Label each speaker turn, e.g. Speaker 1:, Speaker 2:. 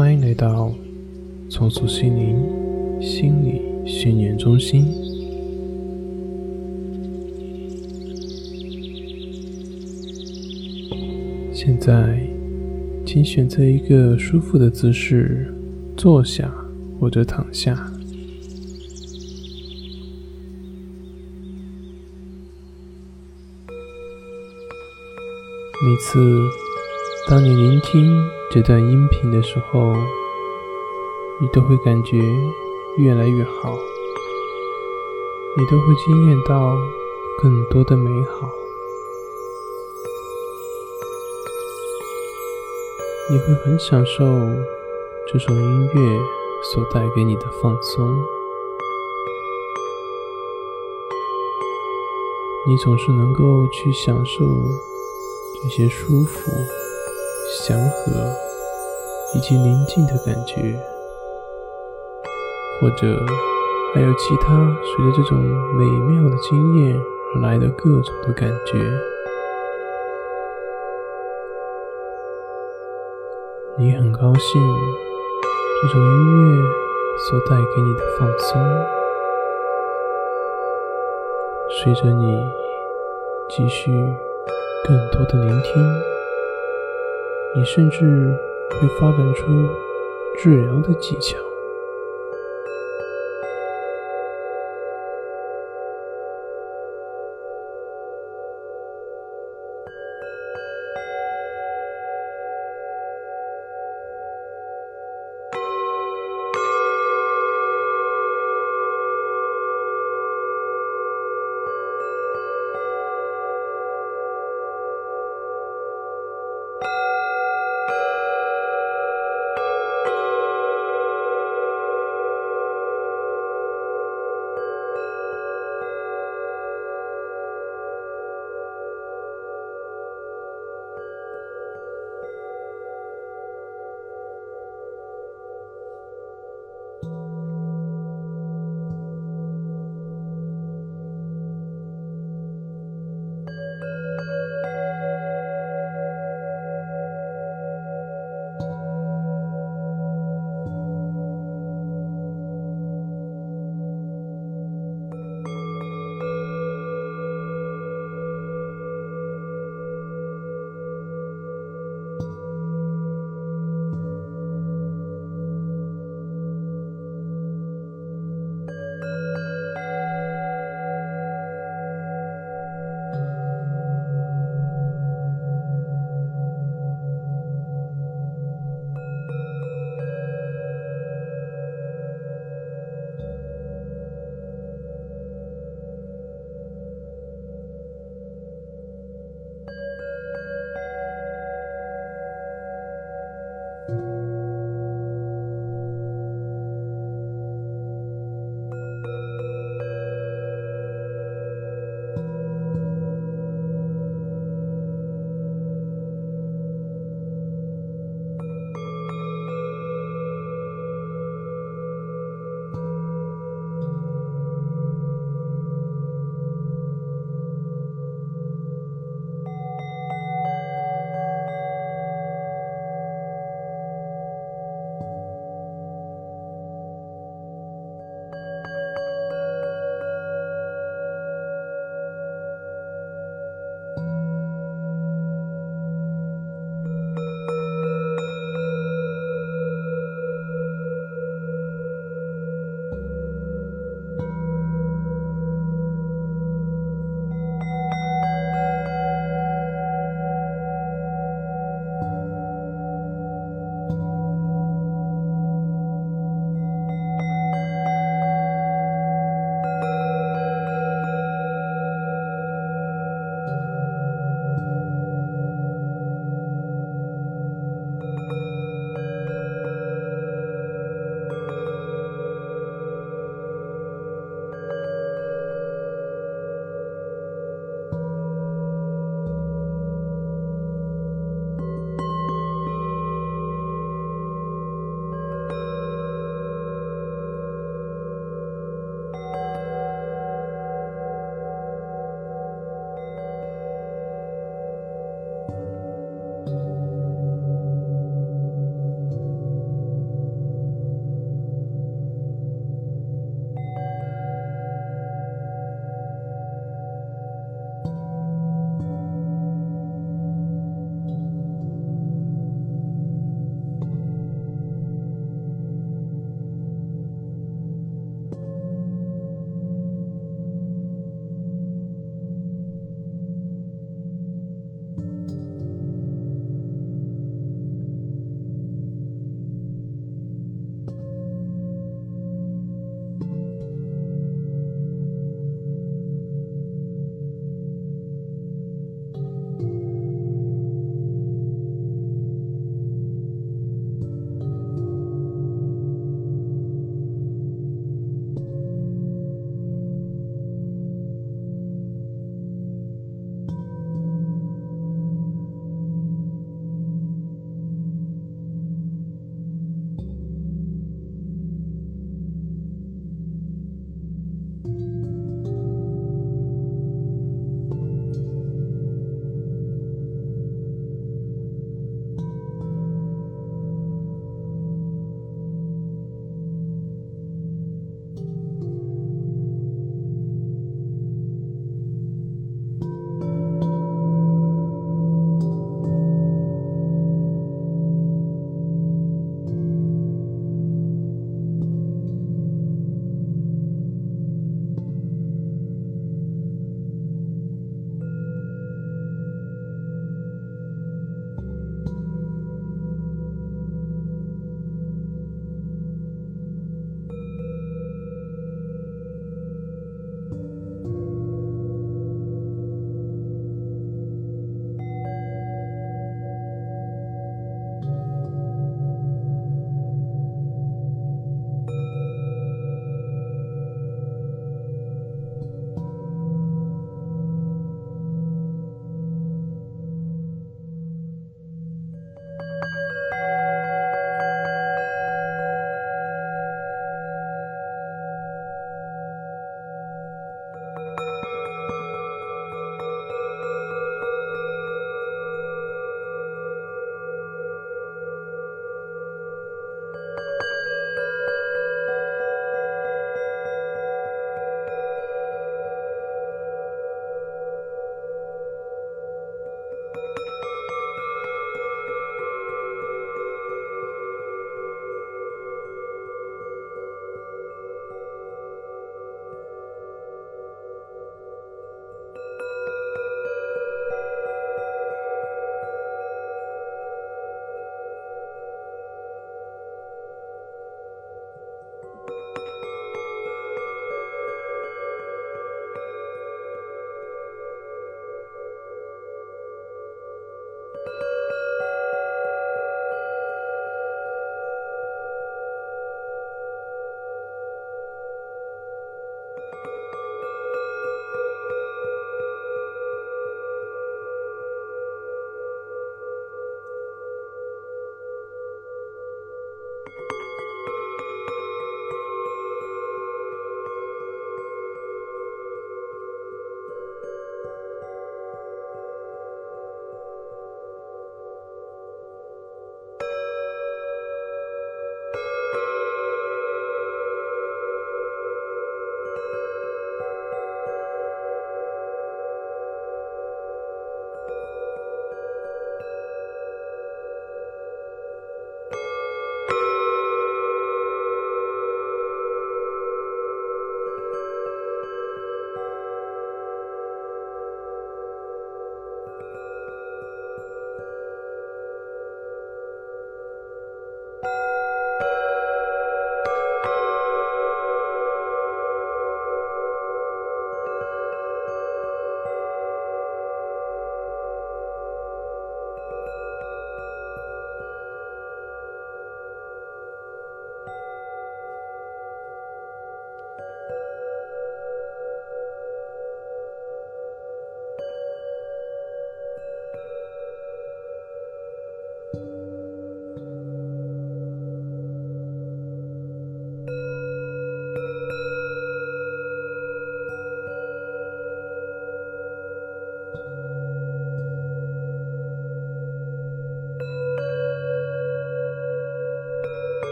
Speaker 1: 欢迎来到重塑心灵心理训练中心。现在，请选择一个舒服的姿势，坐下或者躺下。每次当你聆听这段音频的时候，你都会感觉越来越好，你都会惊艳到更多的美好，你会很享受这首音乐所带给你的放松，你总是能够去享受。这些舒服、祥和以及宁静的感觉，或者还有其他随着这种美妙的经验而来的各种的感觉，你很高兴这种音乐所带给你的放松，随着你继续。更多的聆听，你甚至会发展出治疗的技巧。